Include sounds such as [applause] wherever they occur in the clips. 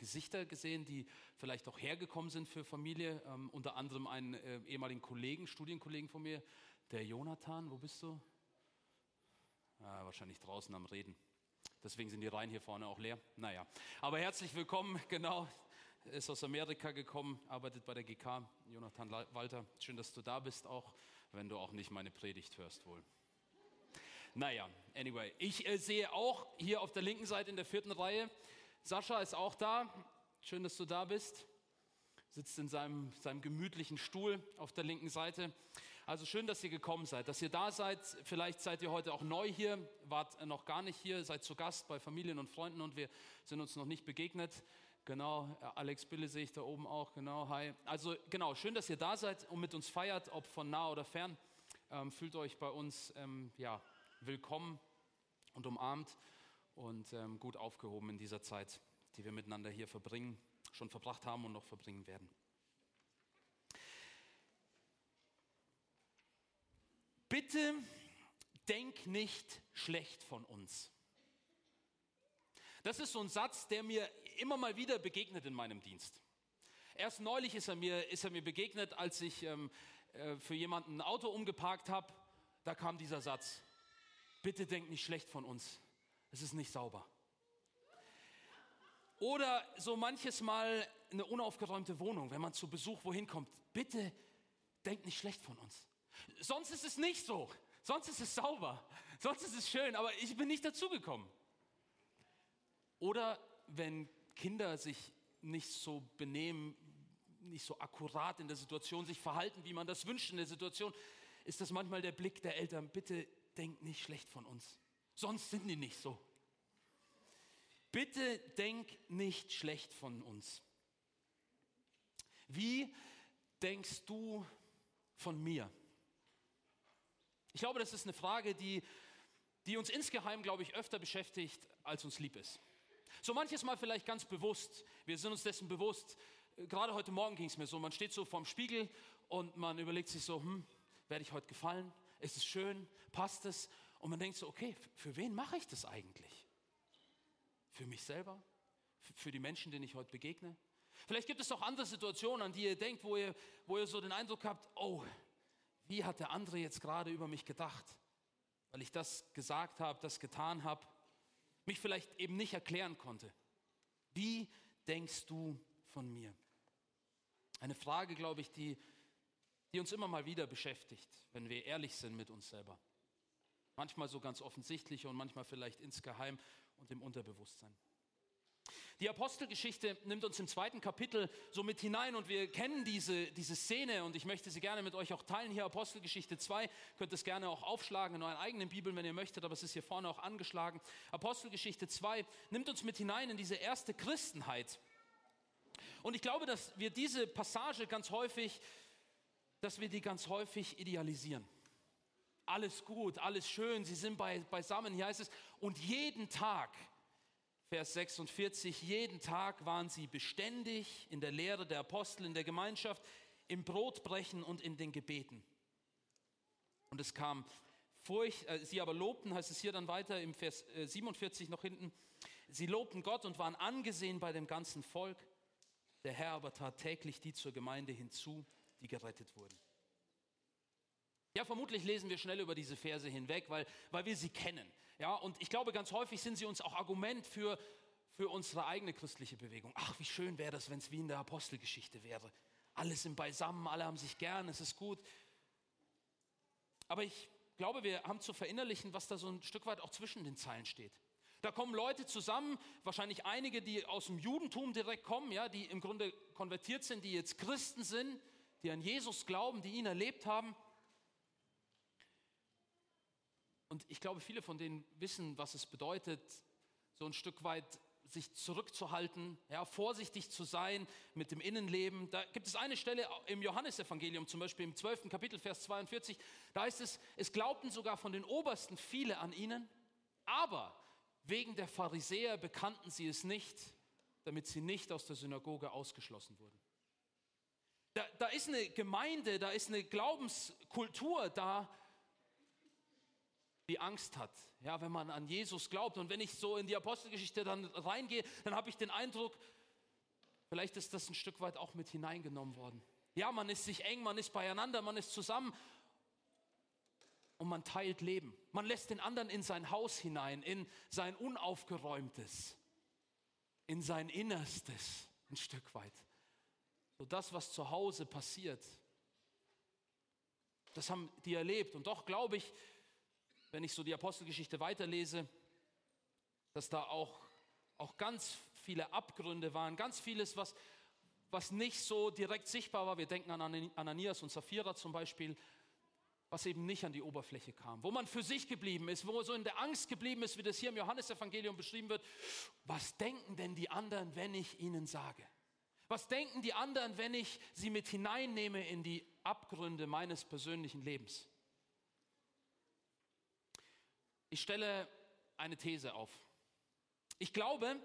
Gesichter gesehen, die vielleicht auch hergekommen sind für Familie. Ähm, unter anderem einen äh, ehemaligen Kollegen, Studienkollegen von mir, der Jonathan. Wo bist du? Ah, wahrscheinlich draußen am Reden. Deswegen sind die Reihen hier vorne auch leer. Naja, aber herzlich willkommen, genau. Ist aus Amerika gekommen, arbeitet bei der GK. Jonathan Walter, schön, dass du da bist, auch wenn du auch nicht meine Predigt hörst wohl. Naja, anyway, ich äh, sehe auch hier auf der linken Seite in der vierten Reihe, Sascha ist auch da. Schön, dass du da bist sitzt in seinem, seinem gemütlichen Stuhl auf der linken Seite. Also schön, dass ihr gekommen seid, dass ihr da seid. Vielleicht seid ihr heute auch neu hier, wart noch gar nicht hier, seid zu Gast bei Familien und Freunden und wir sind uns noch nicht begegnet. Genau, Alex Bille sehe ich da oben auch, genau, hi. Also genau, schön, dass ihr da seid und mit uns feiert, ob von nah oder fern. Ähm, fühlt euch bei uns ähm, ja, willkommen und umarmt und ähm, gut aufgehoben in dieser Zeit, die wir miteinander hier verbringen schon verbracht haben und noch verbringen werden. Bitte denk nicht schlecht von uns. Das ist so ein Satz, der mir immer mal wieder begegnet in meinem Dienst. Erst neulich ist er mir, ist er mir begegnet, als ich ähm, äh, für jemanden ein Auto umgeparkt habe. Da kam dieser Satz, bitte denk nicht schlecht von uns. Es ist nicht sauber. Oder so manches Mal eine unaufgeräumte Wohnung, wenn man zu Besuch wohin kommt. Bitte denkt nicht schlecht von uns. Sonst ist es nicht so. Sonst ist es sauber. Sonst ist es schön, aber ich bin nicht dazugekommen. Oder wenn Kinder sich nicht so benehmen, nicht so akkurat in der Situation sich verhalten, wie man das wünscht in der Situation, ist das manchmal der Blick der Eltern. Bitte denkt nicht schlecht von uns. Sonst sind die nicht so. Bitte denk nicht schlecht von uns. Wie denkst du von mir? Ich glaube, das ist eine Frage, die, die uns insgeheim, glaube ich, öfter beschäftigt, als uns lieb ist. So manches Mal vielleicht ganz bewusst. Wir sind uns dessen bewusst. Gerade heute Morgen ging es mir so. Man steht so vorm Spiegel und man überlegt sich so, hm, werde ich heute gefallen? Ist es schön? Passt es? Und man denkt so, okay, für wen mache ich das eigentlich? Für mich selber? Für die Menschen, denen ich heute begegne? Vielleicht gibt es auch andere Situationen, an die ihr denkt, wo ihr, wo ihr so den Eindruck habt, oh, wie hat der andere jetzt gerade über mich gedacht? Weil ich das gesagt habe, das getan habe, mich vielleicht eben nicht erklären konnte. Wie denkst du von mir? Eine Frage, glaube ich, die, die uns immer mal wieder beschäftigt, wenn wir ehrlich sind mit uns selber. Manchmal so ganz offensichtlich und manchmal vielleicht insgeheim und im Unterbewusstsein. Die Apostelgeschichte nimmt uns im zweiten Kapitel so mit hinein und wir kennen diese, diese Szene und ich möchte sie gerne mit euch auch teilen. Hier Apostelgeschichte 2, könnt es gerne auch aufschlagen in euren eigenen Bibeln, wenn ihr möchtet, aber es ist hier vorne auch angeschlagen. Apostelgeschichte 2 nimmt uns mit hinein in diese erste Christenheit. Und ich glaube, dass wir diese Passage ganz häufig, dass wir die ganz häufig idealisieren alles gut, alles schön, sie sind bei, beisammen. Hier heißt es, und jeden Tag, Vers 46, jeden Tag waren sie beständig in der Lehre der Apostel, in der Gemeinschaft, im Brotbrechen und in den Gebeten. Und es kam Furcht, äh, sie aber lobten, heißt es hier dann weiter im Vers äh, 47 noch hinten, sie lobten Gott und waren angesehen bei dem ganzen Volk. Der Herr aber tat täglich die zur Gemeinde hinzu, die gerettet wurden. Ja, vermutlich lesen wir schnell über diese Verse hinweg, weil, weil wir sie kennen. Ja, und ich glaube, ganz häufig sind sie uns auch Argument für, für unsere eigene christliche Bewegung. Ach, wie schön wäre das, wenn es wie in der Apostelgeschichte wäre. Alle sind beisammen, alle haben sich gern, es ist gut. Aber ich glaube, wir haben zu verinnerlichen, was da so ein Stück weit auch zwischen den Zeilen steht. Da kommen Leute zusammen, wahrscheinlich einige, die aus dem Judentum direkt kommen, ja, die im Grunde konvertiert sind, die jetzt Christen sind, die an Jesus glauben, die ihn erlebt haben. Und ich glaube, viele von denen wissen, was es bedeutet, so ein Stück weit sich zurückzuhalten, ja, vorsichtig zu sein mit dem Innenleben. Da gibt es eine Stelle im Johannesevangelium, zum Beispiel im 12. Kapitel, Vers 42, da heißt es, es glaubten sogar von den Obersten viele an ihnen, aber wegen der Pharisäer bekannten sie es nicht, damit sie nicht aus der Synagoge ausgeschlossen wurden. Da, da ist eine Gemeinde, da ist eine Glaubenskultur da, die Angst hat, ja, wenn man an Jesus glaubt. Und wenn ich so in die Apostelgeschichte dann reingehe, dann habe ich den Eindruck, vielleicht ist das ein Stück weit auch mit hineingenommen worden. Ja, man ist sich eng, man ist beieinander, man ist zusammen und man teilt Leben. Man lässt den anderen in sein Haus hinein, in sein Unaufgeräumtes, in sein Innerstes ein Stück weit. So das, was zu Hause passiert, das haben die erlebt. Und doch glaube ich, wenn ich so die Apostelgeschichte weiterlese, dass da auch, auch ganz viele Abgründe waren, ganz vieles, was, was nicht so direkt sichtbar war. Wir denken an Ananias und Sapphira zum Beispiel, was eben nicht an die Oberfläche kam, wo man für sich geblieben ist, wo so in der Angst geblieben ist, wie das hier im Johannesevangelium beschrieben wird. Was denken denn die anderen, wenn ich ihnen sage? Was denken die anderen, wenn ich sie mit hineinnehme in die Abgründe meines persönlichen Lebens? Ich stelle eine These auf. Ich glaube,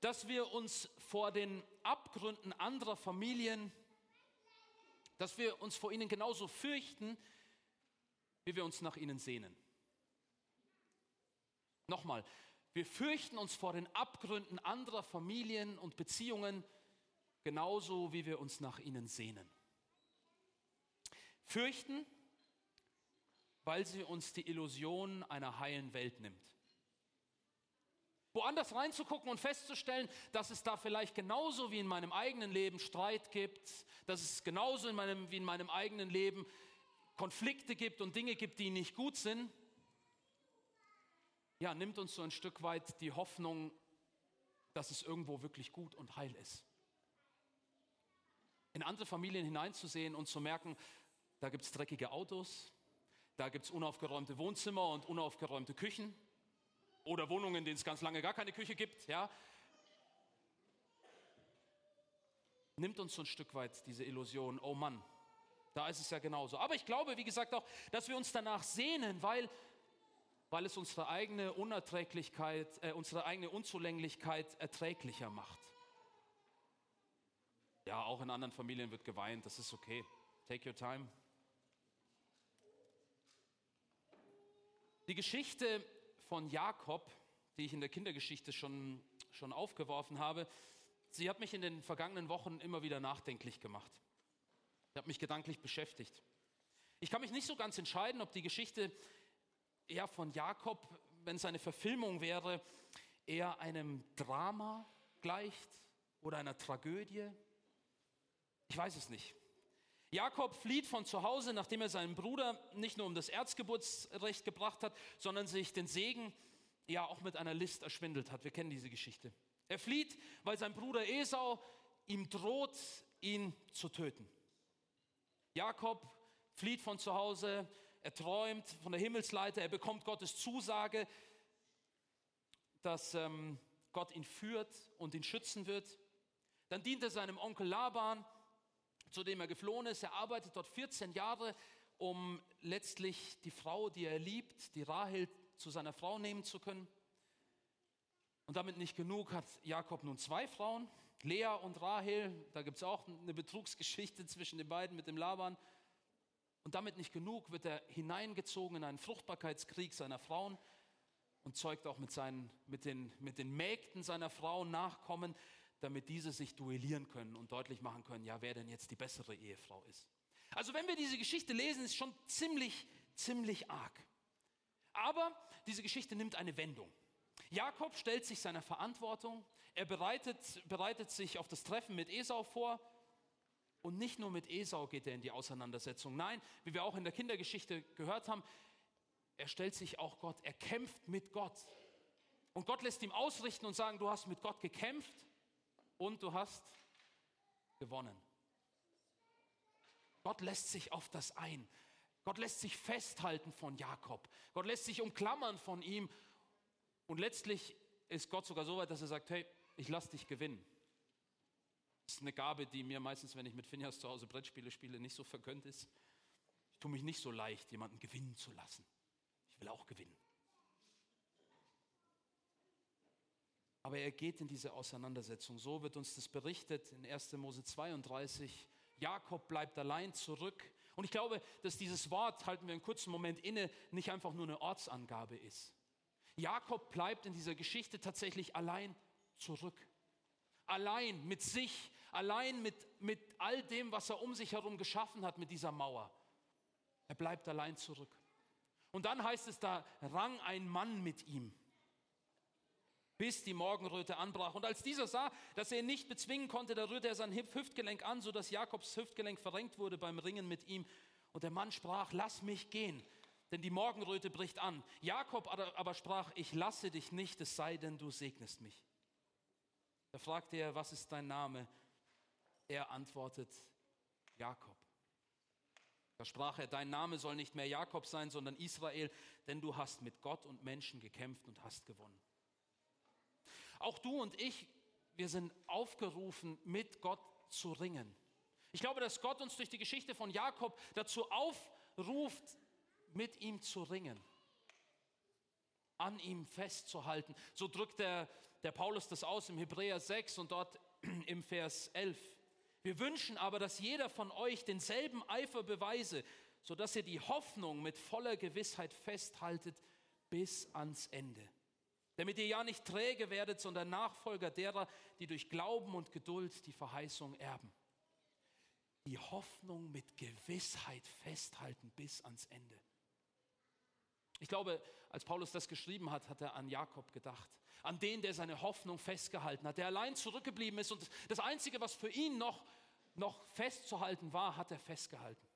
dass wir uns vor den Abgründen anderer Familien, dass wir uns vor ihnen genauso fürchten, wie wir uns nach ihnen sehnen. Nochmal, wir fürchten uns vor den Abgründen anderer Familien und Beziehungen, genauso wie wir uns nach ihnen sehnen. Fürchten, weil sie uns die Illusion einer heilen Welt nimmt. Woanders reinzugucken und festzustellen, dass es da vielleicht genauso wie in meinem eigenen Leben Streit gibt, dass es genauso in meinem, wie in meinem eigenen Leben Konflikte gibt und Dinge gibt, die nicht gut sind, ja, nimmt uns so ein Stück weit die Hoffnung, dass es irgendwo wirklich gut und heil ist in andere Familien hineinzusehen und zu merken, da gibt es dreckige Autos, da gibt es unaufgeräumte Wohnzimmer und unaufgeräumte Küchen oder Wohnungen, in denen es ganz lange gar keine Küche gibt. Ja. Nimmt uns so ein Stück weit diese Illusion, oh Mann, da ist es ja genauso. Aber ich glaube, wie gesagt, auch, dass wir uns danach sehnen, weil, weil es unsere eigene Unerträglichkeit, äh, unsere eigene Unzulänglichkeit erträglicher macht. Ja, auch in anderen Familien wird geweint, das ist okay. Take your time. Die Geschichte von Jakob, die ich in der Kindergeschichte schon, schon aufgeworfen habe, sie hat mich in den vergangenen Wochen immer wieder nachdenklich gemacht. Ich habe mich gedanklich beschäftigt. Ich kann mich nicht so ganz entscheiden, ob die Geschichte eher von Jakob, wenn es eine Verfilmung wäre, eher einem Drama gleicht oder einer Tragödie ich weiß es nicht. Jakob flieht von zu Hause, nachdem er seinen Bruder nicht nur um das Erzgeburtsrecht gebracht hat, sondern sich den Segen ja auch mit einer List erschwindelt hat. Wir kennen diese Geschichte. Er flieht, weil sein Bruder Esau ihm droht, ihn zu töten. Jakob flieht von zu Hause, er träumt von der Himmelsleiter, er bekommt Gottes Zusage, dass ähm, Gott ihn führt und ihn schützen wird. Dann dient er seinem Onkel Laban, zu dem er geflohen ist. Er arbeitet dort 14 Jahre, um letztlich die Frau, die er liebt, die Rahel, zu seiner Frau nehmen zu können. Und damit nicht genug hat Jakob nun zwei Frauen, Lea und Rahel. Da gibt es auch eine Betrugsgeschichte zwischen den beiden mit dem Laban. Und damit nicht genug wird er hineingezogen in einen Fruchtbarkeitskrieg seiner Frauen und zeugt auch mit, seinen, mit, den, mit den Mägden seiner Frauen Nachkommen damit diese sich duellieren können und deutlich machen können, ja, wer denn jetzt die bessere Ehefrau ist. Also wenn wir diese Geschichte lesen, ist schon ziemlich, ziemlich arg. Aber diese Geschichte nimmt eine Wendung. Jakob stellt sich seiner Verantwortung, er bereitet, bereitet sich auf das Treffen mit Esau vor und nicht nur mit Esau geht er in die Auseinandersetzung. Nein, wie wir auch in der Kindergeschichte gehört haben, er stellt sich auch Gott, er kämpft mit Gott. Und Gott lässt ihm ausrichten und sagen, du hast mit Gott gekämpft und du hast gewonnen. Gott lässt sich auf das ein. Gott lässt sich festhalten von Jakob. Gott lässt sich umklammern von ihm. Und letztlich ist Gott sogar so weit, dass er sagt, hey, ich lass dich gewinnen. Das ist eine Gabe, die mir meistens, wenn ich mit Finjas zu Hause Brettspiele spiele, nicht so vergönnt ist. Ich tue mich nicht so leicht, jemanden gewinnen zu lassen. Ich will auch gewinnen. Aber er geht in diese Auseinandersetzung. So wird uns das berichtet in 1. Mose 32. Jakob bleibt allein zurück. Und ich glaube, dass dieses Wort, halten wir einen kurzen Moment inne, nicht einfach nur eine Ortsangabe ist. Jakob bleibt in dieser Geschichte tatsächlich allein zurück. Allein mit sich, allein mit, mit all dem, was er um sich herum geschaffen hat, mit dieser Mauer. Er bleibt allein zurück. Und dann heißt es, da rang ein Mann mit ihm, bis die Morgenröte anbrach. Und als dieser sah, dass er ihn nicht bezwingen konnte, da rührte er sein Hüftgelenk an, sodass Jakobs Hüftgelenk verrenkt wurde beim Ringen mit ihm. Und der Mann sprach, lass mich gehen, denn die Morgenröte bricht an. Jakob aber sprach, ich lasse dich nicht, es sei denn, du segnest mich. Da fragte er, was ist dein Name? Er antwortet, Jakob. Da sprach er, dein Name soll nicht mehr Jakob sein, sondern Israel, denn du hast mit Gott und Menschen gekämpft und hast gewonnen. Auch du und ich, wir sind aufgerufen, mit Gott zu ringen. Ich glaube, dass Gott uns durch die Geschichte von Jakob dazu aufruft, mit ihm zu ringen, an ihm festzuhalten. So drückt der, der Paulus das aus im Hebräer 6 und dort [clears throat] im Vers 11. Wir wünschen aber, dass jeder von euch denselben Eifer beweise, sodass ihr die Hoffnung mit voller Gewissheit festhaltet bis ans Ende. Damit ihr ja nicht träge werdet, sondern Nachfolger derer, die durch Glauben und Geduld die Verheißung erben. Die Hoffnung mit Gewissheit festhalten bis ans Ende. Ich glaube, als Paulus das geschrieben hat, hat er an Jakob gedacht. An den, der seine Hoffnung festgehalten hat, der allein zurückgeblieben ist. Und das Einzige, was für ihn noch, noch festzuhalten war, hat er festgehalten.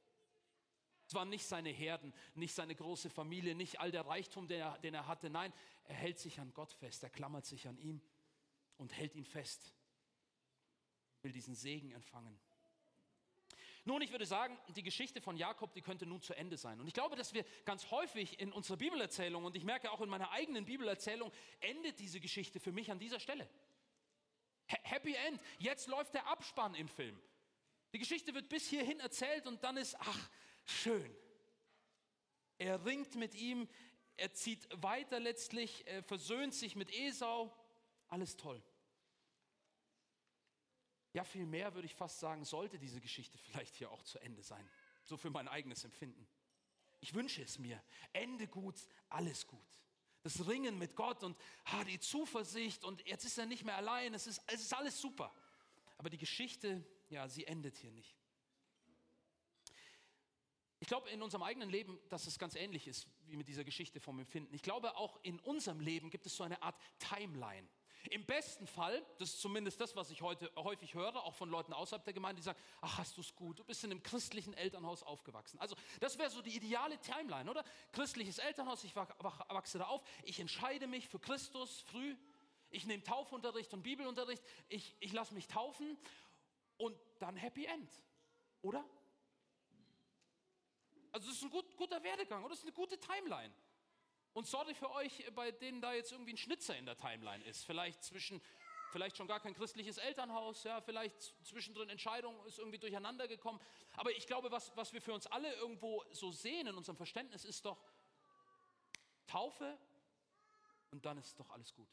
Es waren nicht seine Herden, nicht seine große Familie, nicht all der Reichtum, den er, den er hatte. Nein, er hält sich an Gott fest, er klammert sich an ihm und hält ihn fest. Will diesen Segen empfangen. Nun, ich würde sagen, die Geschichte von Jakob, die könnte nun zu Ende sein. Und ich glaube, dass wir ganz häufig in unserer Bibelerzählung, und ich merke auch in meiner eigenen Bibelerzählung, endet diese Geschichte für mich an dieser Stelle. Happy End. Jetzt läuft der Abspann im Film. Die Geschichte wird bis hierhin erzählt und dann ist, ach, schön. Er ringt mit ihm, er zieht weiter letztlich, er versöhnt sich mit Esau. Alles toll. Ja, viel mehr würde ich fast sagen, sollte diese Geschichte vielleicht hier auch zu Ende sein. So für mein eigenes Empfinden. Ich wünsche es mir. Ende gut, alles gut. Das Ringen mit Gott und ah, die Zuversicht und jetzt ist er nicht mehr allein. Es ist, es ist alles super. Aber die Geschichte, ja, sie endet hier nicht. Ich glaube in unserem eigenen Leben, dass es ganz ähnlich ist wie mit dieser Geschichte vom Empfinden. Ich glaube auch in unserem Leben gibt es so eine Art Timeline. Im besten Fall, das ist zumindest das, was ich heute häufig höre, auch von Leuten außerhalb der Gemeinde, die sagen, ach, hast du es gut, du bist in einem christlichen Elternhaus aufgewachsen. Also das wäre so die ideale Timeline, oder? Christliches Elternhaus, ich wachse da auf, ich entscheide mich für Christus früh, ich nehme Taufunterricht und Bibelunterricht, ich, ich lasse mich taufen und dann Happy End, oder? Also das ist ein gut, guter Werdegang, oder? Das ist eine gute Timeline. Und sorry für euch, bei denen da jetzt irgendwie ein Schnitzer in der Timeline ist. Vielleicht zwischen, vielleicht schon gar kein christliches Elternhaus, ja, vielleicht zwischendrin Entscheidungen ist irgendwie durcheinander gekommen. Aber ich glaube, was, was wir für uns alle irgendwo so sehen in unserem Verständnis ist doch Taufe und dann ist doch alles gut.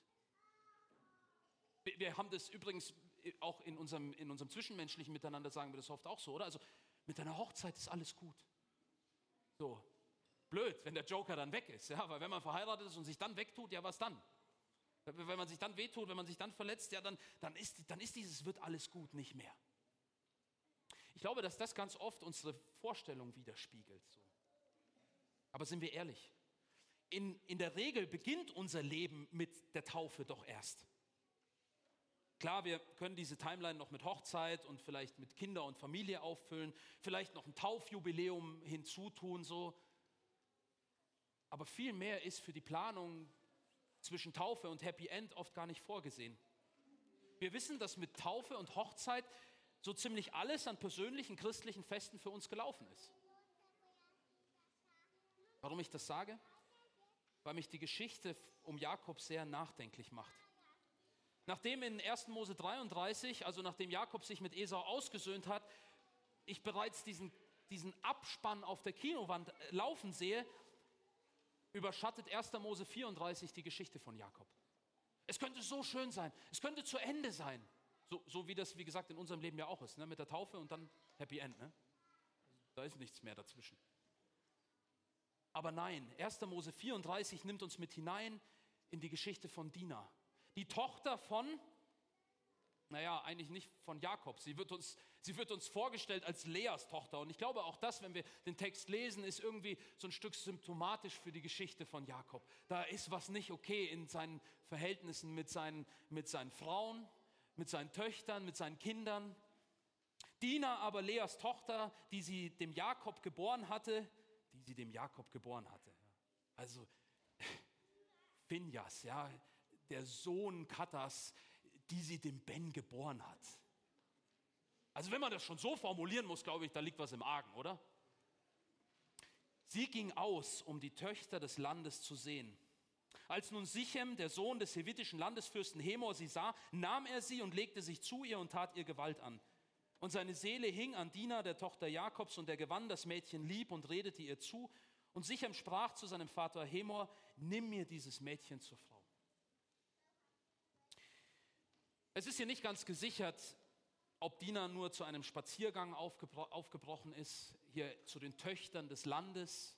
Wir, haben das übrigens auch in unserem, in unserem zwischenmenschlichen Miteinander, sagen wir das oft auch so, oder? Also mit deiner Hochzeit ist alles gut. So, blöd, wenn der Joker dann weg ist. Ja? Weil wenn man verheiratet ist und sich dann wegtut, ja, was dann? Wenn man sich dann wehtut, wenn man sich dann verletzt, ja, dann, dann, ist, dann ist dieses wird alles gut nicht mehr. Ich glaube, dass das ganz oft unsere Vorstellung widerspiegelt. So. Aber sind wir ehrlich? In, in der Regel beginnt unser Leben mit der Taufe doch erst. Klar, wir können diese Timeline noch mit Hochzeit und vielleicht mit Kinder und Familie auffüllen, vielleicht noch ein Taufjubiläum hinzutun, so. Aber viel mehr ist für die Planung zwischen Taufe und Happy End oft gar nicht vorgesehen. Wir wissen, dass mit Taufe und Hochzeit so ziemlich alles an persönlichen christlichen Festen für uns gelaufen ist. Warum ich das sage? Weil mich die Geschichte um Jakob sehr nachdenklich macht. Nachdem in 1. Mose 33, also nachdem Jakob sich mit Esau ausgesöhnt hat, ich bereits diesen, diesen Abspann auf der Kinowand laufen sehe, überschattet 1. Mose 34 die Geschichte von Jakob. Es könnte so schön sein, es könnte zu Ende sein. So, so wie das, wie gesagt, in unserem Leben ja auch ist, ne? mit der Taufe und dann Happy End. Ne? Da ist nichts mehr dazwischen. Aber nein, 1. Mose 34 nimmt uns mit hinein in die Geschichte von Dina, die Tochter von naja, eigentlich nicht von Jakob. Sie wird, uns, sie wird uns vorgestellt als Leas Tochter. Und ich glaube auch das, wenn wir den Text lesen, ist irgendwie so ein Stück symptomatisch für die Geschichte von Jakob. Da ist was nicht okay in seinen Verhältnissen mit seinen, mit seinen Frauen, mit seinen Töchtern, mit seinen Kindern. Dina aber Leas Tochter, die sie dem Jakob geboren hatte, die sie dem Jakob geboren hatte. Also [laughs] Finjas, ja, der Sohn Katas, die sie dem Ben geboren hat. Also wenn man das schon so formulieren muss, glaube ich, da liegt was im Argen, oder? Sie ging aus, um die Töchter des Landes zu sehen. Als nun Sichem, der Sohn des hevitischen Landesfürsten Hemor, sie sah, nahm er sie und legte sich zu ihr und tat ihr Gewalt an. Und seine Seele hing an Dina, der Tochter Jakobs, und er gewann das Mädchen lieb und redete ihr zu. Und Sichem sprach zu seinem Vater Hemor, nimm mir dieses Mädchen zur Frau. Es ist hier nicht ganz gesichert, ob Dina nur zu einem Spaziergang aufgebro aufgebrochen ist, hier zu den Töchtern des Landes,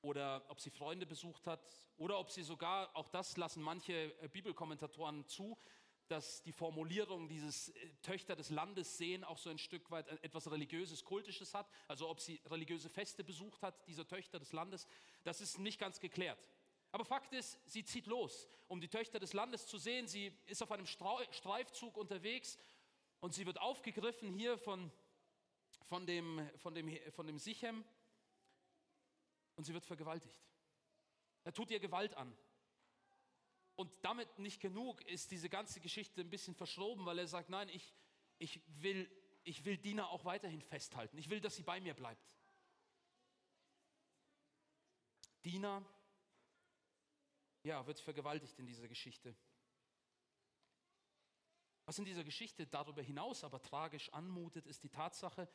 oder ob sie Freunde besucht hat, oder ob sie sogar, auch das lassen manche äh, Bibelkommentatoren zu, dass die Formulierung dieses äh, Töchter des Landes sehen auch so ein Stück weit äh, etwas religiöses, kultisches hat, also ob sie religiöse Feste besucht hat, diese Töchter des Landes, das ist nicht ganz geklärt. Aber Fakt ist, sie zieht los, um die Töchter des Landes zu sehen. Sie ist auf einem Streifzug unterwegs und sie wird aufgegriffen hier von, von, dem, von, dem, von dem Sichem und sie wird vergewaltigt. Er tut ihr Gewalt an. Und damit nicht genug ist diese ganze Geschichte ein bisschen verschroben, weil er sagt, nein, ich, ich, will, ich will Dina auch weiterhin festhalten. Ich will, dass sie bei mir bleibt. Dina ja, wird vergewaltigt in dieser Geschichte. Was in dieser Geschichte darüber hinaus aber tragisch anmutet, ist die Tatsache,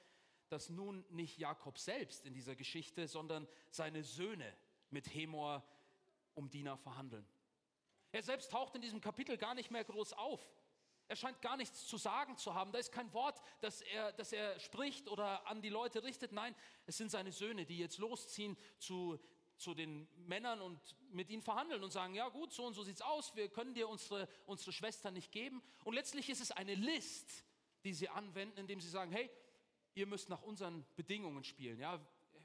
dass nun nicht Jakob selbst in dieser Geschichte, sondern seine Söhne mit Hemor um Dina verhandeln. Er selbst taucht in diesem Kapitel gar nicht mehr groß auf. Er scheint gar nichts zu sagen zu haben. Da ist kein Wort, das er, das er spricht oder an die Leute richtet. Nein, es sind seine Söhne, die jetzt losziehen zu zu den Männern und mit ihnen verhandeln und sagen, ja gut, so und so sieht es aus, wir können dir unsere, unsere Schwester nicht geben. Und letztlich ist es eine List, die sie anwenden, indem sie sagen, hey, ihr müsst nach unseren Bedingungen spielen. Ja?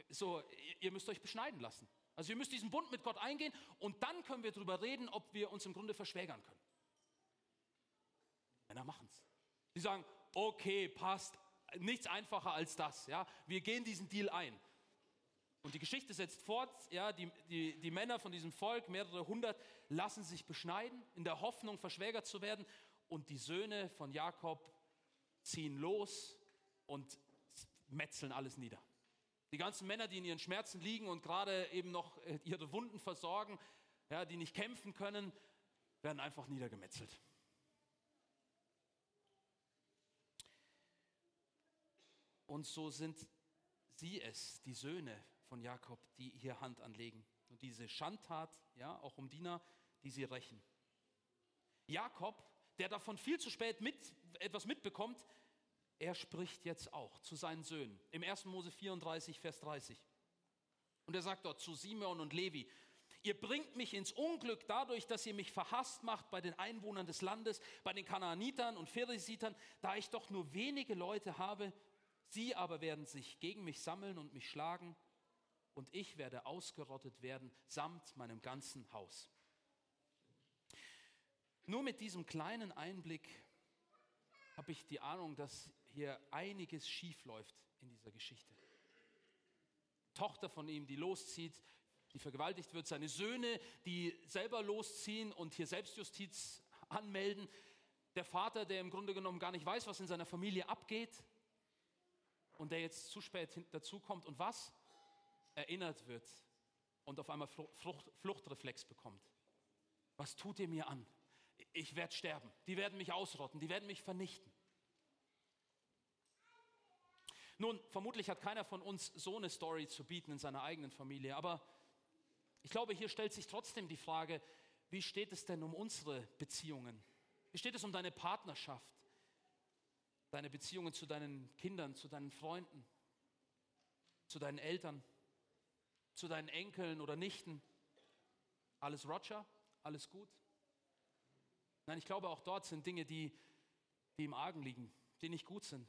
So, ihr müsst euch beschneiden lassen. Also ihr müsst diesen Bund mit Gott eingehen und dann können wir darüber reden, ob wir uns im Grunde verschwägern können. Männer machen es. Sie sagen, okay, passt, nichts einfacher als das. Ja? Wir gehen diesen Deal ein. Und die Geschichte setzt fort, ja, die, die, die Männer von diesem Volk, mehrere hundert, lassen sich beschneiden, in der Hoffnung, verschwägert zu werden. Und die Söhne von Jakob ziehen los und metzeln alles nieder. Die ganzen Männer, die in ihren Schmerzen liegen und gerade eben noch äh, ihre Wunden versorgen, ja, die nicht kämpfen können, werden einfach niedergemetzelt. Und so sind sie es, die Söhne von Jakob, die hier Hand anlegen. Und diese Schandtat, ja, auch um Diener, die sie rächen. Jakob, der davon viel zu spät mit, etwas mitbekommt, er spricht jetzt auch zu seinen Söhnen. Im 1. Mose 34, Vers 30. Und er sagt dort zu Simeon und Levi, Ihr bringt mich ins Unglück dadurch, dass ihr mich verhasst macht bei den Einwohnern des Landes, bei den Kanaanitern und Pheresitern, da ich doch nur wenige Leute habe. Sie aber werden sich gegen mich sammeln und mich schlagen und ich werde ausgerottet werden samt meinem ganzen Haus. Nur mit diesem kleinen Einblick habe ich die Ahnung, dass hier einiges schief läuft in dieser Geschichte. Tochter von ihm, die loszieht, die vergewaltigt wird, seine Söhne, die selber losziehen und hier Selbstjustiz anmelden, der Vater, der im Grunde genommen gar nicht weiß, was in seiner Familie abgeht und der jetzt zu spät dazukommt und was? Erinnert wird und auf einmal Flucht, Fluchtreflex bekommt. Was tut ihr mir an? Ich werde sterben. Die werden mich ausrotten. Die werden mich vernichten. Nun, vermutlich hat keiner von uns so eine Story zu bieten in seiner eigenen Familie, aber ich glaube, hier stellt sich trotzdem die Frage, wie steht es denn um unsere Beziehungen? Wie steht es um deine Partnerschaft, deine Beziehungen zu deinen Kindern, zu deinen Freunden, zu deinen Eltern? Zu deinen Enkeln oder Nichten. Alles Roger, alles gut. Nein, ich glaube, auch dort sind Dinge, die, die im Argen liegen, die nicht gut sind.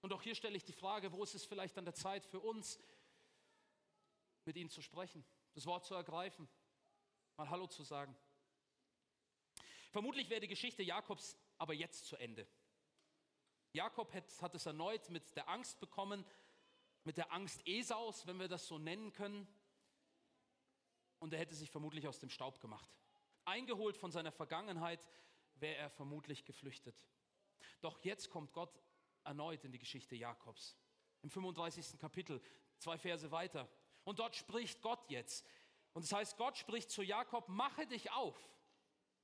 Und auch hier stelle ich die Frage, wo ist es vielleicht an der Zeit für uns, mit ihnen zu sprechen, das Wort zu ergreifen, mal Hallo zu sagen. Vermutlich wäre die Geschichte Jakobs aber jetzt zu Ende. Jakob hat, hat es erneut mit der Angst bekommen, mit der Angst Esaus, wenn wir das so nennen können. Und er hätte sich vermutlich aus dem Staub gemacht. Eingeholt von seiner Vergangenheit wäre er vermutlich geflüchtet. Doch jetzt kommt Gott erneut in die Geschichte Jakobs. Im 35. Kapitel, zwei Verse weiter. Und dort spricht Gott jetzt. Und das heißt, Gott spricht zu Jakob, mache dich auf,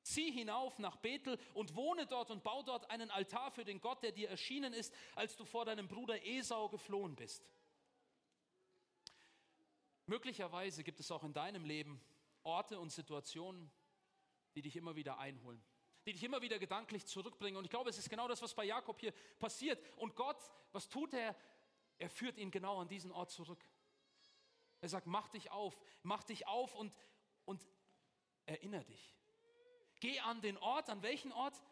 zieh hinauf nach Bethel und wohne dort und bau dort einen Altar für den Gott, der dir erschienen ist, als du vor deinem Bruder Esau geflohen bist. Möglicherweise gibt es auch in deinem Leben Orte und Situationen, die dich immer wieder einholen, die dich immer wieder gedanklich zurückbringen. Und ich glaube, es ist genau das, was bei Jakob hier passiert. Und Gott, was tut er? Er führt ihn genau an diesen Ort zurück. Er sagt, mach dich auf, mach dich auf und, und erinnere dich. Geh an den Ort, an welchen Ort?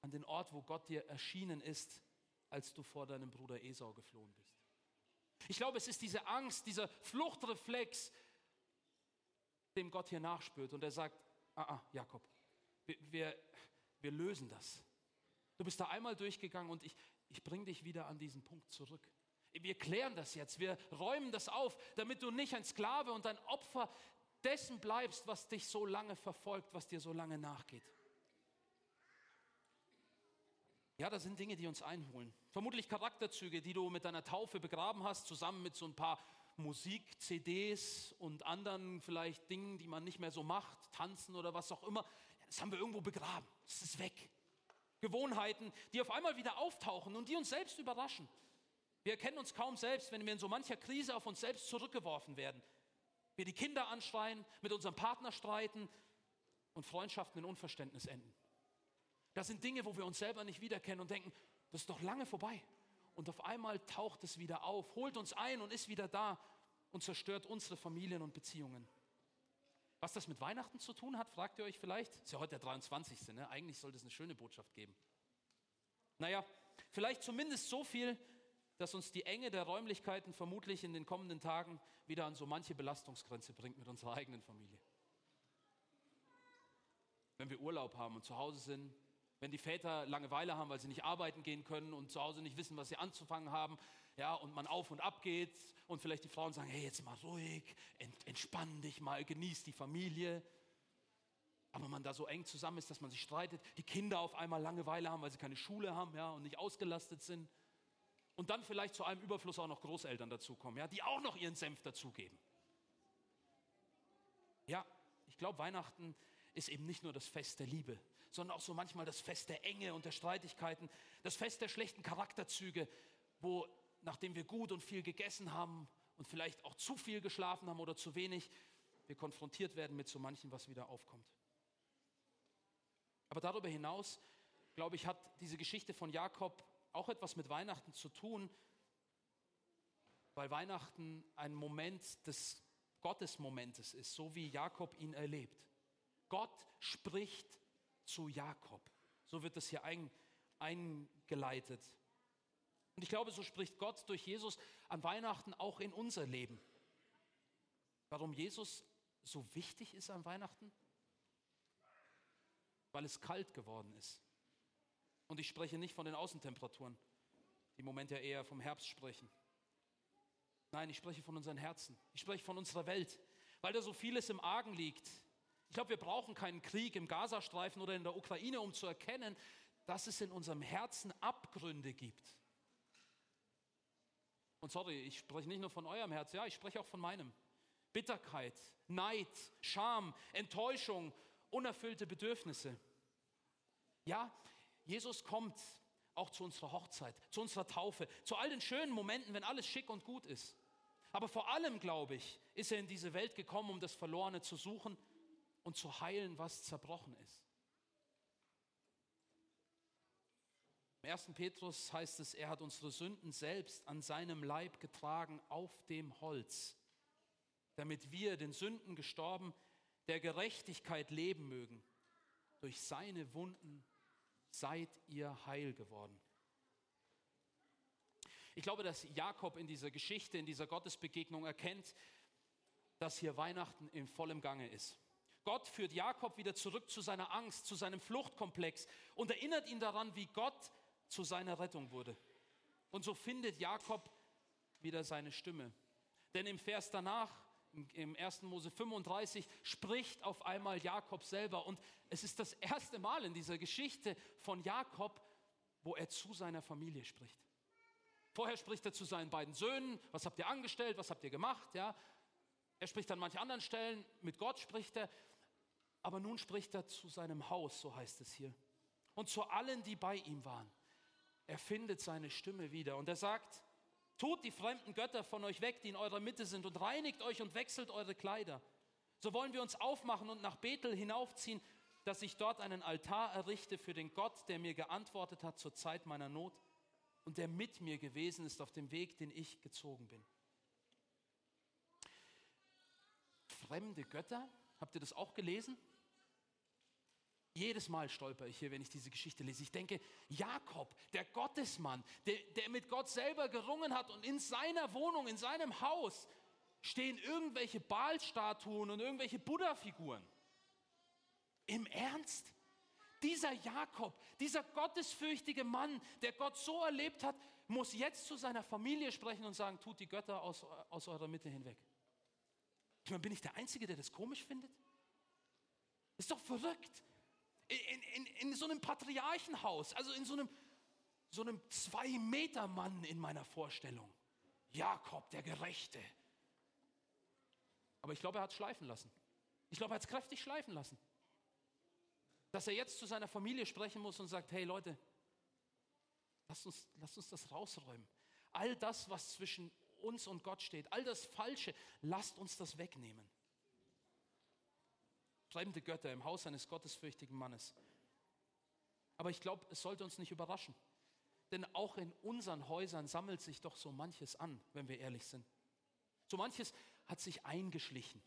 An den Ort, wo Gott dir erschienen ist, als du vor deinem Bruder Esau geflohen bist. Ich glaube, es ist diese Angst, dieser Fluchtreflex, dem Gott hier nachspürt. Und er sagt, ah, ah Jakob, wir, wir, wir lösen das. Du bist da einmal durchgegangen und ich, ich bringe dich wieder an diesen Punkt zurück. Wir klären das jetzt, wir räumen das auf, damit du nicht ein Sklave und ein Opfer dessen bleibst, was dich so lange verfolgt, was dir so lange nachgeht. Ja, das sind Dinge, die uns einholen. Vermutlich Charakterzüge, die du mit deiner Taufe begraben hast, zusammen mit so ein paar Musik-CDs und anderen vielleicht Dingen, die man nicht mehr so macht, tanzen oder was auch immer. Das haben wir irgendwo begraben. Das ist weg. Gewohnheiten, die auf einmal wieder auftauchen und die uns selbst überraschen. Wir erkennen uns kaum selbst, wenn wir in so mancher Krise auf uns selbst zurückgeworfen werden. Wir die Kinder anschreien, mit unserem Partner streiten und Freundschaften in Unverständnis enden. Das sind Dinge, wo wir uns selber nicht wiederkennen und denken, das ist doch lange vorbei. Und auf einmal taucht es wieder auf, holt uns ein und ist wieder da und zerstört unsere Familien und Beziehungen. Was das mit Weihnachten zu tun hat, fragt ihr euch vielleicht. Ist ja heute der 23. Ne? Eigentlich sollte es eine schöne Botschaft geben. Naja, vielleicht zumindest so viel, dass uns die Enge der Räumlichkeiten vermutlich in den kommenden Tagen wieder an so manche Belastungsgrenze bringt mit unserer eigenen Familie. Wenn wir Urlaub haben und zu Hause sind, wenn die Väter Langeweile haben, weil sie nicht arbeiten gehen können und zu Hause nicht wissen, was sie anzufangen haben, ja, und man auf und ab geht und vielleicht die Frauen sagen, hey, jetzt mal ruhig, entspann dich mal, genieß die Familie. Aber man da so eng zusammen ist, dass man sich streitet, die Kinder auf einmal Langeweile haben, weil sie keine Schule haben, ja, und nicht ausgelastet sind. Und dann vielleicht zu einem Überfluss auch noch Großeltern dazukommen, ja, die auch noch ihren Senf dazugeben. Ja, ich glaube, Weihnachten ist eben nicht nur das Fest der Liebe, sondern auch so manchmal das Fest der Enge und der Streitigkeiten, das Fest der schlechten Charakterzüge, wo nachdem wir gut und viel gegessen haben und vielleicht auch zu viel geschlafen haben oder zu wenig, wir konfrontiert werden mit so manchem, was wieder aufkommt. Aber darüber hinaus, glaube ich, hat diese Geschichte von Jakob auch etwas mit Weihnachten zu tun, weil Weihnachten ein Moment des Gottesmomentes ist, so wie Jakob ihn erlebt. Gott spricht zu Jakob. So wird das hier ein, eingeleitet. Und ich glaube, so spricht Gott durch Jesus an Weihnachten auch in unser Leben. Warum Jesus so wichtig ist an Weihnachten? Weil es kalt geworden ist. Und ich spreche nicht von den Außentemperaturen, die im Moment ja eher vom Herbst sprechen. Nein, ich spreche von unseren Herzen. Ich spreche von unserer Welt, weil da so vieles im Argen liegt, ich glaube, wir brauchen keinen Krieg im Gazastreifen oder in der Ukraine, um zu erkennen, dass es in unserem Herzen Abgründe gibt. Und sorry, ich spreche nicht nur von eurem Herz, ja, ich spreche auch von meinem. Bitterkeit, Neid, Scham, Enttäuschung, unerfüllte Bedürfnisse. Ja, Jesus kommt auch zu unserer Hochzeit, zu unserer Taufe, zu all den schönen Momenten, wenn alles schick und gut ist. Aber vor allem, glaube ich, ist er in diese Welt gekommen, um das Verlorene zu suchen und zu heilen, was zerbrochen ist. Im 1. Petrus heißt es, er hat unsere Sünden selbst an seinem Leib getragen auf dem Holz, damit wir den Sünden gestorben, der Gerechtigkeit leben mögen. Durch seine Wunden seid ihr heil geworden. Ich glaube, dass Jakob in dieser Geschichte, in dieser Gottesbegegnung erkennt, dass hier Weihnachten in vollem Gange ist. Gott führt Jakob wieder zurück zu seiner Angst, zu seinem Fluchtkomplex und erinnert ihn daran, wie Gott zu seiner Rettung wurde. Und so findet Jakob wieder seine Stimme. Denn im Vers danach, im 1. Mose 35, spricht auf einmal Jakob selber. Und es ist das erste Mal in dieser Geschichte von Jakob, wo er zu seiner Familie spricht. Vorher spricht er zu seinen beiden Söhnen, was habt ihr angestellt, was habt ihr gemacht, ja. Er spricht an manchen anderen Stellen, mit Gott spricht er, aber nun spricht er zu seinem Haus, so heißt es hier, und zu allen, die bei ihm waren. Er findet seine Stimme wieder und er sagt, tut die fremden Götter von euch weg, die in eurer Mitte sind, und reinigt euch und wechselt eure Kleider. So wollen wir uns aufmachen und nach Bethel hinaufziehen, dass ich dort einen Altar errichte für den Gott, der mir geantwortet hat zur Zeit meiner Not und der mit mir gewesen ist auf dem Weg, den ich gezogen bin. Fremde Götter, habt ihr das auch gelesen? Jedes Mal stolper ich hier, wenn ich diese Geschichte lese. Ich denke, Jakob, der Gottesmann, der, der mit Gott selber gerungen hat und in seiner Wohnung, in seinem Haus stehen irgendwelche Baalstatuen und irgendwelche Buddha-Figuren. Im Ernst? Dieser Jakob, dieser gottesfürchtige Mann, der Gott so erlebt hat, muss jetzt zu seiner Familie sprechen und sagen, tut die Götter aus, aus eurer Mitte hinweg. Ich meine, bin ich der Einzige, der das komisch findet? Ist doch verrückt. In, in, in so einem Patriarchenhaus, also in so einem, so einem Zwei-Meter-Mann in meiner Vorstellung. Jakob, der Gerechte. Aber ich glaube, er hat es schleifen lassen. Ich glaube, er hat es kräftig schleifen lassen dass er jetzt zu seiner Familie sprechen muss und sagt, hey Leute, lasst uns, lasst uns das rausräumen. All das, was zwischen uns und Gott steht, all das Falsche, lasst uns das wegnehmen. Fremde Götter im Haus eines gottesfürchtigen Mannes. Aber ich glaube, es sollte uns nicht überraschen. Denn auch in unseren Häusern sammelt sich doch so manches an, wenn wir ehrlich sind. So manches hat sich eingeschlichen.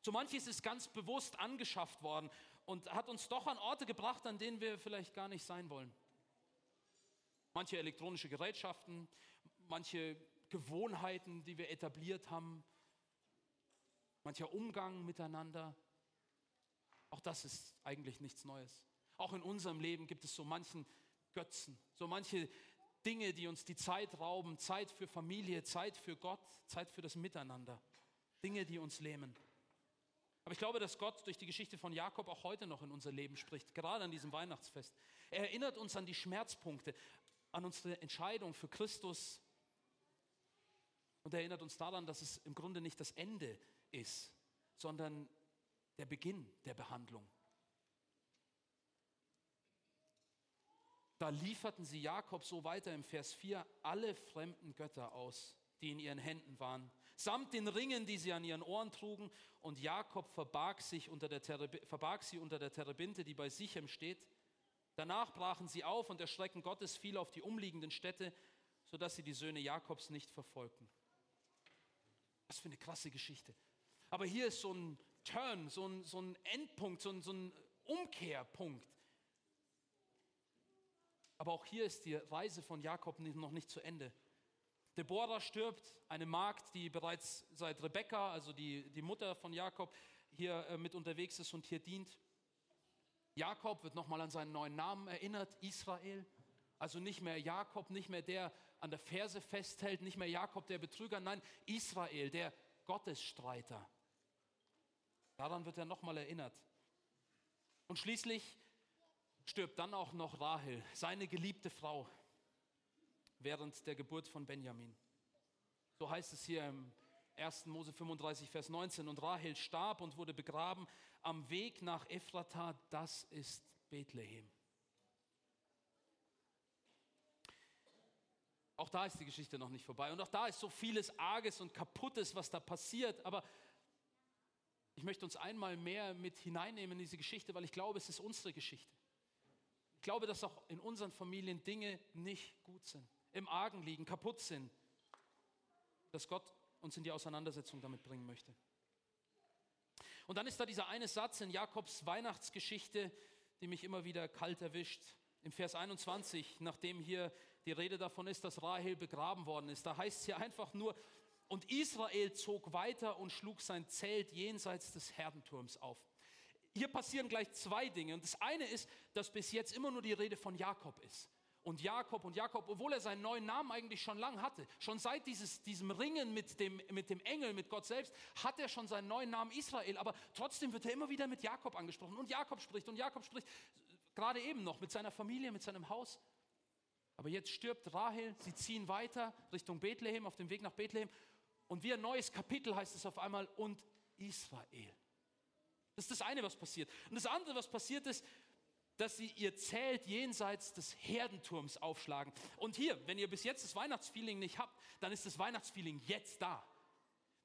So manches ist ganz bewusst angeschafft worden und hat uns doch an Orte gebracht, an denen wir vielleicht gar nicht sein wollen. Manche elektronische Gerätschaften, manche Gewohnheiten, die wir etabliert haben, mancher Umgang miteinander. Auch das ist eigentlich nichts Neues. Auch in unserem Leben gibt es so manchen Götzen, so manche Dinge, die uns die Zeit rauben, Zeit für Familie, Zeit für Gott, Zeit für das Miteinander. Dinge, die uns lähmen. Aber ich glaube, dass Gott durch die Geschichte von Jakob auch heute noch in unser Leben spricht, gerade an diesem Weihnachtsfest. Er erinnert uns an die Schmerzpunkte, an unsere Entscheidung für Christus und er erinnert uns daran, dass es im Grunde nicht das Ende ist, sondern der Beginn der Behandlung. Da lieferten sie Jakob so weiter im Vers 4 alle fremden Götter aus, die in ihren Händen waren samt den Ringen, die sie an ihren Ohren trugen. Und Jakob verbarg, sich unter der verbarg sie unter der Terebinte, die bei Sichem steht. Danach brachen sie auf und der Schrecken Gottes fiel auf die umliegenden Städte, sodass sie die Söhne Jakobs nicht verfolgten. Was für eine krasse Geschichte. Aber hier ist so ein Turn, so ein, so ein Endpunkt, so ein, so ein Umkehrpunkt. Aber auch hier ist die Reise von Jakob noch nicht zu Ende. Deborah stirbt, eine Magd, die bereits seit Rebekka, also die, die Mutter von Jakob, hier äh, mit unterwegs ist und hier dient. Jakob wird nochmal an seinen neuen Namen erinnert, Israel. Also nicht mehr Jakob, nicht mehr der an der Ferse festhält, nicht mehr Jakob der Betrüger, nein, Israel, der Gottesstreiter. Daran wird er nochmal erinnert. Und schließlich stirbt dann auch noch Rahel, seine geliebte Frau während der Geburt von Benjamin. So heißt es hier im 1. Mose 35, Vers 19. Und Rahel starb und wurde begraben am Weg nach Ephrata, das ist Bethlehem. Auch da ist die Geschichte noch nicht vorbei. Und auch da ist so vieles Arges und Kaputtes, was da passiert. Aber ich möchte uns einmal mehr mit hineinnehmen in diese Geschichte, weil ich glaube, es ist unsere Geschichte. Ich glaube, dass auch in unseren Familien Dinge nicht gut sind im Argen liegen, kaputt sind, dass Gott uns in die Auseinandersetzung damit bringen möchte. Und dann ist da dieser eine Satz in Jakobs Weihnachtsgeschichte, die mich immer wieder kalt erwischt. Im Vers 21, nachdem hier die Rede davon ist, dass Rahel begraben worden ist, da heißt es hier einfach nur, und Israel zog weiter und schlug sein Zelt jenseits des Herdenturms auf. Hier passieren gleich zwei Dinge. Und das eine ist, dass bis jetzt immer nur die Rede von Jakob ist. Und Jakob und Jakob, obwohl er seinen neuen Namen eigentlich schon lang hatte, schon seit dieses, diesem Ringen mit dem, mit dem Engel, mit Gott selbst, hat er schon seinen neuen Namen Israel. Aber trotzdem wird er immer wieder mit Jakob angesprochen. Und Jakob spricht und Jakob spricht gerade eben noch mit seiner Familie, mit seinem Haus. Aber jetzt stirbt Rahel, sie ziehen weiter Richtung Bethlehem, auf dem Weg nach Bethlehem. Und wie ein neues Kapitel heißt es auf einmal, und Israel. Das ist das eine, was passiert. Und das andere, was passiert ist, dass sie ihr Zelt jenseits des Herdenturms aufschlagen. Und hier, wenn ihr bis jetzt das Weihnachtsfeeling nicht habt, dann ist das Weihnachtsfeeling jetzt da.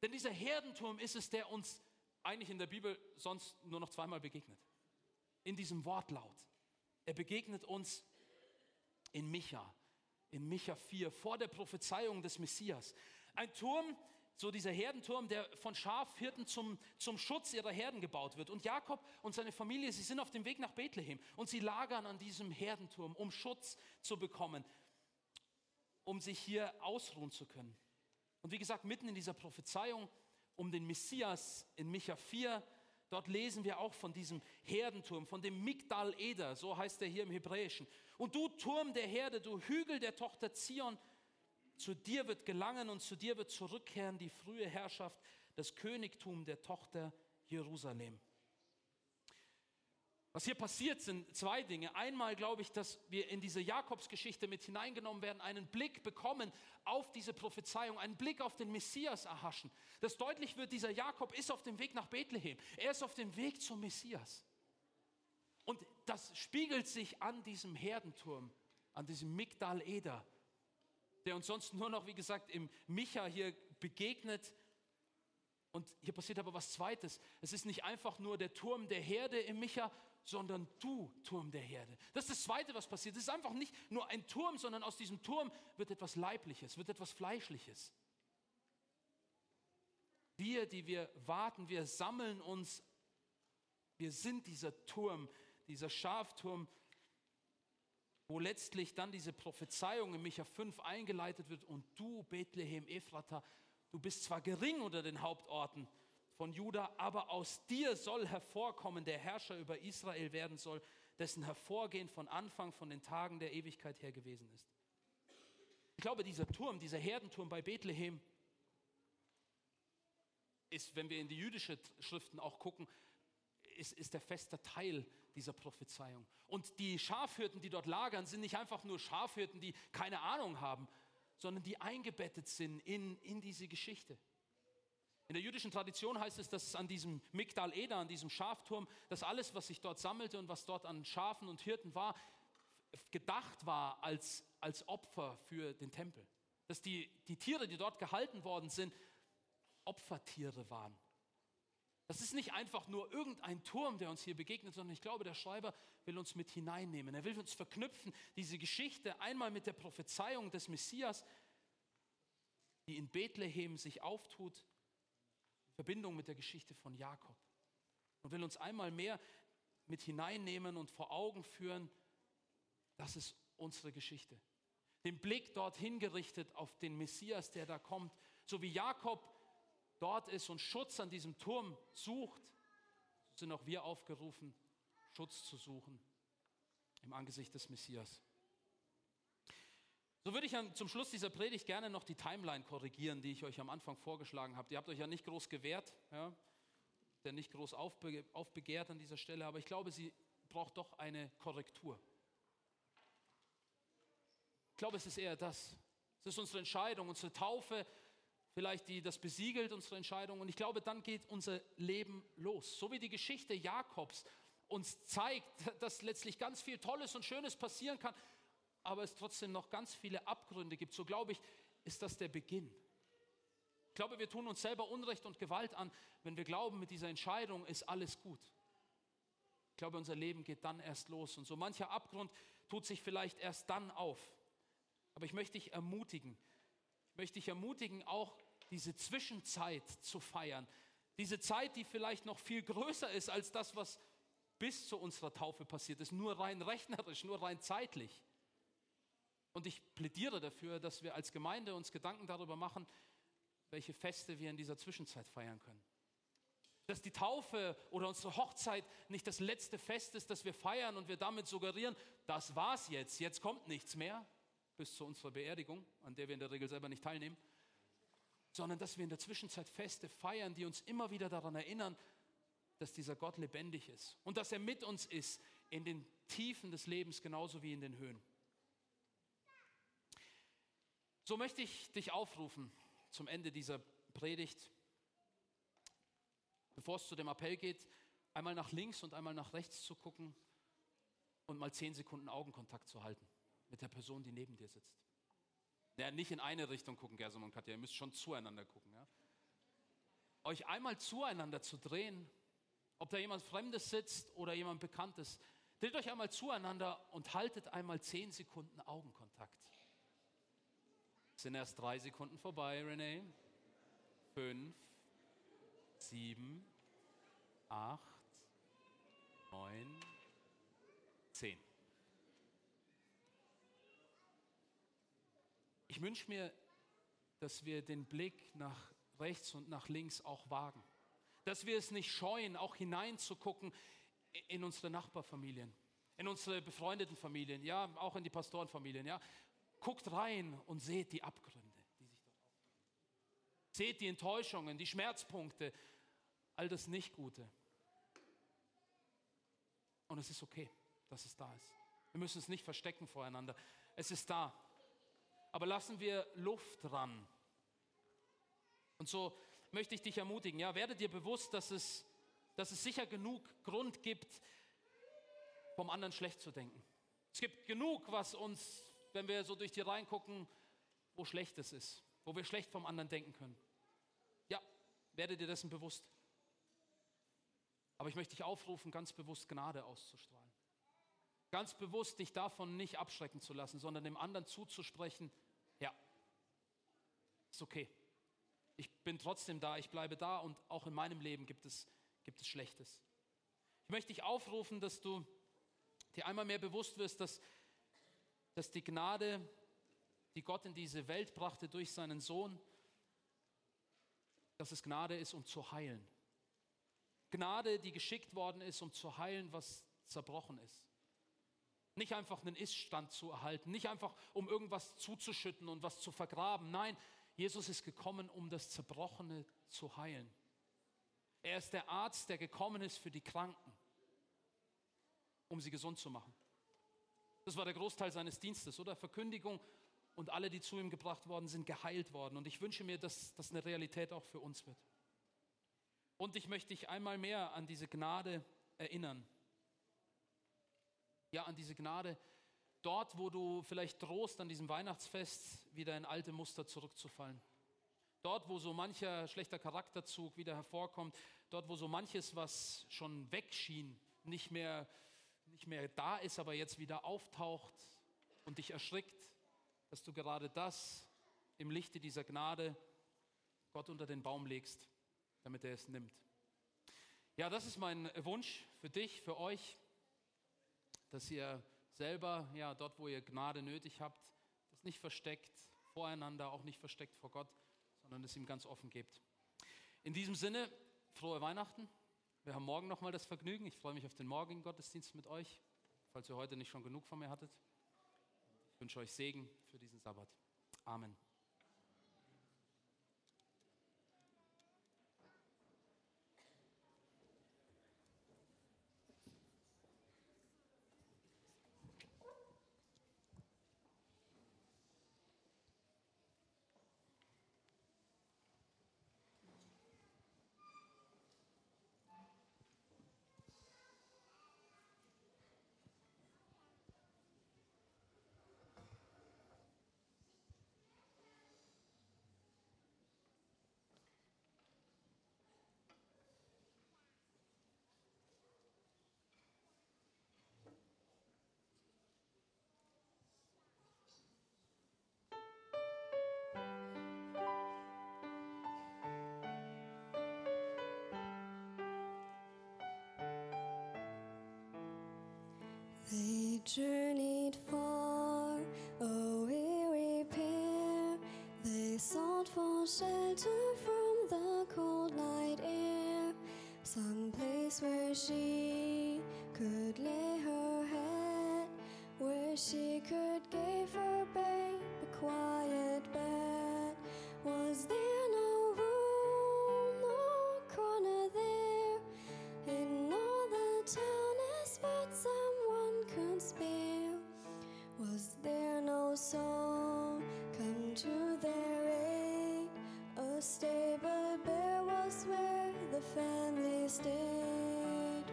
Denn dieser Herdenturm ist es, der uns eigentlich in der Bibel sonst nur noch zweimal begegnet. In diesem Wortlaut. Er begegnet uns in Micha, in Micha 4, vor der Prophezeiung des Messias. Ein Turm, so dieser Herdenturm, der von Schafhirten zum, zum Schutz ihrer Herden gebaut wird. Und Jakob und seine Familie, sie sind auf dem Weg nach Bethlehem und sie lagern an diesem Herdenturm, um Schutz zu bekommen, um sich hier ausruhen zu können. Und wie gesagt, mitten in dieser Prophezeiung um den Messias in Micha 4, dort lesen wir auch von diesem Herdenturm, von dem Migdal Eder, so heißt er hier im Hebräischen. Und du Turm der Herde, du Hügel der Tochter Zion, zu dir wird gelangen und zu dir wird zurückkehren die frühe Herrschaft, das Königtum der Tochter Jerusalem. Was hier passiert, sind zwei Dinge. Einmal glaube ich, dass wir in diese Jakobsgeschichte mit hineingenommen werden, einen Blick bekommen auf diese Prophezeiung, einen Blick auf den Messias erhaschen. Dass deutlich wird, dieser Jakob ist auf dem Weg nach Bethlehem. Er ist auf dem Weg zum Messias. Und das spiegelt sich an diesem Herdenturm, an diesem Migdal Eder, der uns sonst nur noch, wie gesagt, im Micha hier begegnet. Und hier passiert aber was Zweites. Es ist nicht einfach nur der Turm der Herde im Micha, sondern du, Turm der Herde. Das ist das Zweite, was passiert. Es ist einfach nicht nur ein Turm, sondern aus diesem Turm wird etwas Leibliches, wird etwas Fleischliches. Wir, die wir warten, wir sammeln uns, wir sind dieser Turm, dieser Schafturm, wo letztlich dann diese Prophezeiung in Micha 5 eingeleitet wird und du, Bethlehem Ephrata, du bist zwar gering unter den Hauptorten von Juda, aber aus dir soll hervorkommen, der Herrscher über Israel werden soll, dessen Hervorgehen von Anfang von den Tagen der Ewigkeit her gewesen ist. Ich glaube, dieser Turm, dieser Herdenturm bei Bethlehem ist, wenn wir in die jüdischen Schriften auch gucken, ist, ist der feste Teil dieser Prophezeiung. Und die Schafhirten, die dort lagern, sind nicht einfach nur Schafhirten, die keine Ahnung haben, sondern die eingebettet sind in, in diese Geschichte. In der jüdischen Tradition heißt es, dass an diesem Migdal Eder, an diesem Schafturm, dass alles, was sich dort sammelte und was dort an Schafen und Hirten war, gedacht war als, als Opfer für den Tempel. Dass die, die Tiere, die dort gehalten worden sind, Opfertiere waren. Das ist nicht einfach nur irgendein Turm, der uns hier begegnet, sondern ich glaube, der Schreiber will uns mit hineinnehmen. Er will uns verknüpfen, diese Geschichte einmal mit der Prophezeiung des Messias, die in Bethlehem sich auftut, in Verbindung mit der Geschichte von Jakob. Und will uns einmal mehr mit hineinnehmen und vor Augen führen, das ist unsere Geschichte. Den Blick dorthin gerichtet auf den Messias, der da kommt, so wie Jakob dort ist und Schutz an diesem Turm sucht, sind auch wir aufgerufen, Schutz zu suchen im Angesicht des Messias. So würde ich zum Schluss dieser Predigt gerne noch die Timeline korrigieren, die ich euch am Anfang vorgeschlagen habe. Ihr habt euch ja nicht groß gewehrt, ja, der nicht groß aufbe aufbegehrt an dieser Stelle, aber ich glaube, sie braucht doch eine Korrektur. Ich glaube, es ist eher das. Es ist unsere Entscheidung, unsere Taufe vielleicht die das besiegelt, unsere Entscheidung. Und ich glaube, dann geht unser Leben los. So wie die Geschichte Jakobs uns zeigt, dass letztlich ganz viel Tolles und Schönes passieren kann, aber es trotzdem noch ganz viele Abgründe gibt. So glaube ich, ist das der Beginn. Ich glaube, wir tun uns selber Unrecht und Gewalt an, wenn wir glauben, mit dieser Entscheidung ist alles gut. Ich glaube, unser Leben geht dann erst los. Und so mancher Abgrund tut sich vielleicht erst dann auf. Aber ich möchte dich ermutigen, möchte dich ermutigen, auch diese Zwischenzeit zu feiern, Diese Zeit, die vielleicht noch viel größer ist als das, was bis zu unserer Taufe passiert ist, nur rein rechnerisch, nur rein zeitlich. Und ich plädiere dafür, dass wir als Gemeinde uns Gedanken darüber machen, welche Feste wir in dieser Zwischenzeit feiern können. Dass die Taufe oder unsere Hochzeit nicht das letzte Fest ist, das wir feiern und wir damit suggerieren, das war's jetzt, jetzt kommt nichts mehr, bis zu unserer Beerdigung, an der wir in der Regel selber nicht teilnehmen, sondern dass wir in der Zwischenzeit Feste feiern, die uns immer wieder daran erinnern, dass dieser Gott lebendig ist und dass er mit uns ist in den Tiefen des Lebens genauso wie in den Höhen. So möchte ich dich aufrufen zum Ende dieser Predigt, bevor es zu dem Appell geht, einmal nach links und einmal nach rechts zu gucken und mal zehn Sekunden Augenkontakt zu halten mit der Person, die neben dir sitzt. Ja, nicht in eine Richtung gucken, Gersum und Katja, ihr müsst schon zueinander gucken. Ja? Euch einmal zueinander zu drehen ob da jemand Fremdes sitzt oder jemand Bekanntes. Dreht euch einmal zueinander und haltet einmal zehn Sekunden Augenkontakt. Es sind erst drei Sekunden vorbei, René. Fünf, sieben, acht, neun, zehn. Ich wünsche mir, dass wir den Blick nach rechts und nach links auch wagen dass wir es nicht scheuen, auch hineinzugucken in unsere Nachbarfamilien, in unsere befreundeten Familien, ja, auch in die Pastorenfamilien, ja. Guckt rein und seht die Abgründe, die sich dort auftun. Seht die Enttäuschungen, die Schmerzpunkte, all das Nicht-Gute. Und es ist okay, dass es da ist. Wir müssen es nicht verstecken voreinander. Es ist da. Aber lassen wir Luft dran. Und so möchte ich dich ermutigen, ja, werde dir bewusst, dass es, dass es sicher genug Grund gibt, vom anderen schlecht zu denken. Es gibt genug, was uns, wenn wir so durch die Reihen gucken, wo schlecht es ist, wo wir schlecht vom anderen denken können. Ja, werde dir dessen bewusst. Aber ich möchte dich aufrufen, ganz bewusst Gnade auszustrahlen. Ganz bewusst dich davon nicht abschrecken zu lassen, sondern dem anderen zuzusprechen, ist okay ich bin trotzdem da, ich bleibe da und auch in meinem Leben gibt es, gibt es Schlechtes. Ich möchte dich aufrufen, dass du dir einmal mehr bewusst wirst, dass, dass die Gnade, die Gott in diese Welt brachte durch seinen Sohn, dass es Gnade ist, um zu heilen. Gnade, die geschickt worden ist, um zu heilen, was zerbrochen ist. Nicht einfach einen Iststand zu erhalten, nicht einfach um irgendwas zuzuschütten und was zu vergraben. Nein, Jesus ist gekommen, um das Zerbrochene zu heilen. Er ist der Arzt, der gekommen ist für die Kranken, um sie gesund zu machen. Das war der Großteil seines Dienstes, oder? Verkündigung und alle, die zu ihm gebracht worden sind, geheilt worden. Und ich wünsche mir, dass das eine Realität auch für uns wird. Und ich möchte dich einmal mehr an diese Gnade erinnern. Ja, an diese Gnade, dort, wo du vielleicht drohst, an diesem Weihnachtsfest wieder in alte Muster zurückzufallen. Dort, wo so mancher schlechter Charakterzug wieder hervorkommt, dort, wo so manches, was schon wegschien, nicht mehr, nicht mehr da ist, aber jetzt wieder auftaucht und dich erschrickt, dass du gerade das im Lichte dieser Gnade Gott unter den Baum legst, damit er es nimmt. Ja, das ist mein Wunsch für dich, für euch, dass ihr selber, ja, dort, wo ihr Gnade nötig habt, das nicht versteckt voreinander, auch nicht versteckt vor Gott, sondern es ihm ganz offen gebt. In diesem Sinne, frohe Weihnachten. Wir haben morgen nochmal das Vergnügen. Ich freue mich auf den morgigen Gottesdienst mit euch, falls ihr heute nicht schon genug von mir hattet. Ich wünsche euch Segen für diesen Sabbat. Amen. Journeyed far, oh, a weary pair. They sought for shelter from the cold night air, some place where she the family stayed.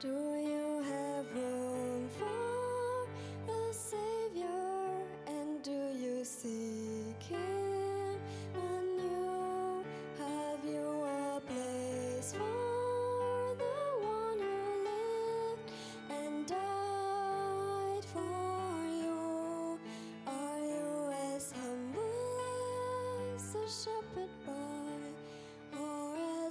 Do you have room for the Savior? And do you seek Him anew? Have you a place for the one who lived and died for you? Are you as humble as a shepherd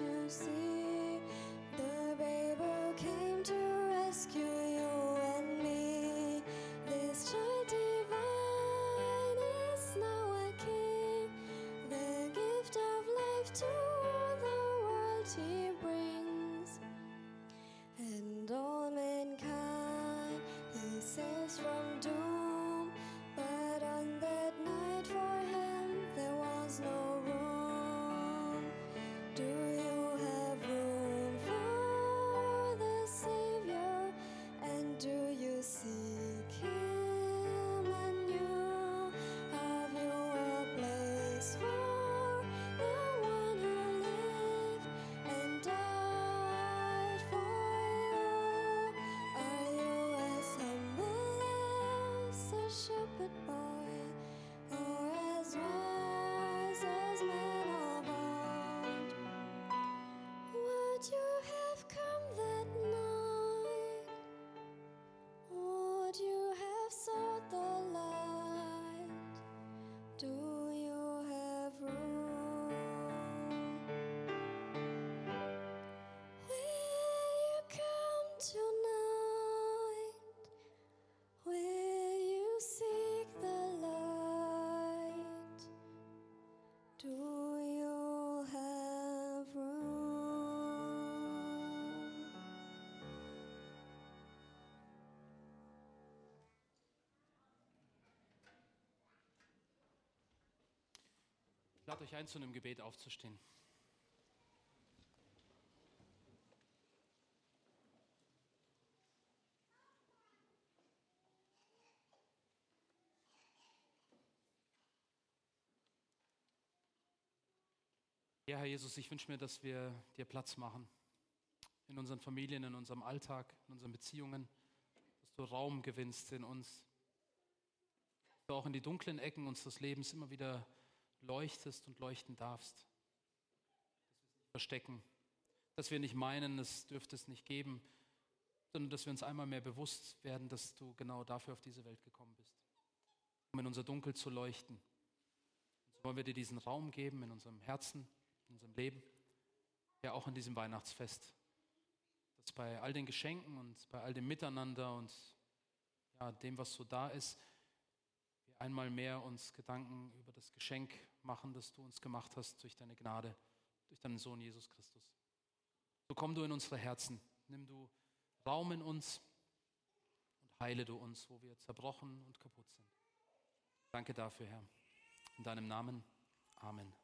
to see. The who came to rescue you and me. This child divine is now a king, the gift of life to the world Jesus, man. Lade euch ein, zu einem Gebet aufzustehen. Ja, Herr Jesus, ich wünsche mir, dass wir dir Platz machen. In unseren Familien, in unserem Alltag, in unseren Beziehungen. Dass du Raum gewinnst in uns. Dass du auch in die dunklen Ecken unseres Lebens immer wieder leuchtest und leuchten darfst. Dass wir es nicht verstecken. Dass wir nicht meinen, es dürfte es nicht geben, sondern dass wir uns einmal mehr bewusst werden, dass du genau dafür auf diese Welt gekommen bist. Um in unser Dunkel zu leuchten. Und so wollen wir dir diesen Raum geben in unserem Herzen, in unserem Leben. Ja, auch in diesem Weihnachtsfest. Dass bei all den Geschenken und bei all dem Miteinander und ja, dem, was so da ist, wir einmal mehr uns Gedanken über das Geschenk machen, das du uns gemacht hast durch deine Gnade, durch deinen Sohn Jesus Christus. So komm du in unsere Herzen, nimm du Raum in uns und heile du uns, wo wir zerbrochen und kaputt sind. Danke dafür, Herr. In deinem Namen. Amen.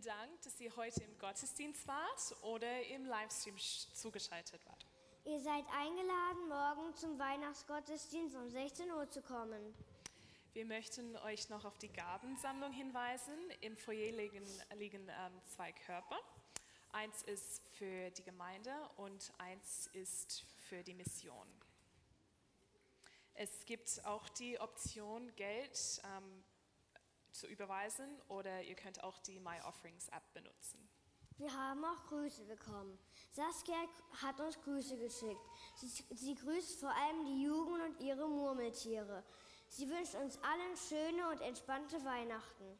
Vielen Dank, dass ihr heute im Gottesdienst wart oder im Livestream sch- zugeschaltet wart. Ihr seid eingeladen, morgen zum Weihnachtsgottesdienst um 16 Uhr zu kommen. Wir möchten euch noch auf die Gabensammlung hinweisen. Im Foyer liegen, liegen ähm, zwei Körper. Eins ist für die Gemeinde und eins ist für die Mission. Es gibt auch die Option, Geld ähm, zu überweisen oder ihr könnt auch die My Offerings App benutzen. Wir haben auch Grüße bekommen. Saskia hat uns Grüße geschickt. Sie, sie grüßt vor allem die Jugend und ihre Murmeltiere. Sie wünscht uns allen schöne und entspannte Weihnachten.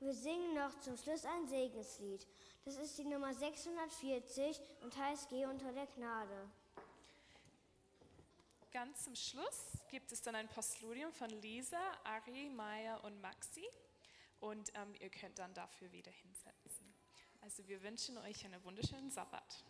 Wir singen noch zum Schluss ein Segenslied. Das ist die Nummer 640 und heißt Geh unter der Gnade. Ganz zum Schluss gibt es dann ein Postludium von Lisa, Ari, Maya und Maxi. Und ähm, ihr könnt dann dafür wieder hinsetzen. Also wir wünschen euch einen wunderschönen Sabbat.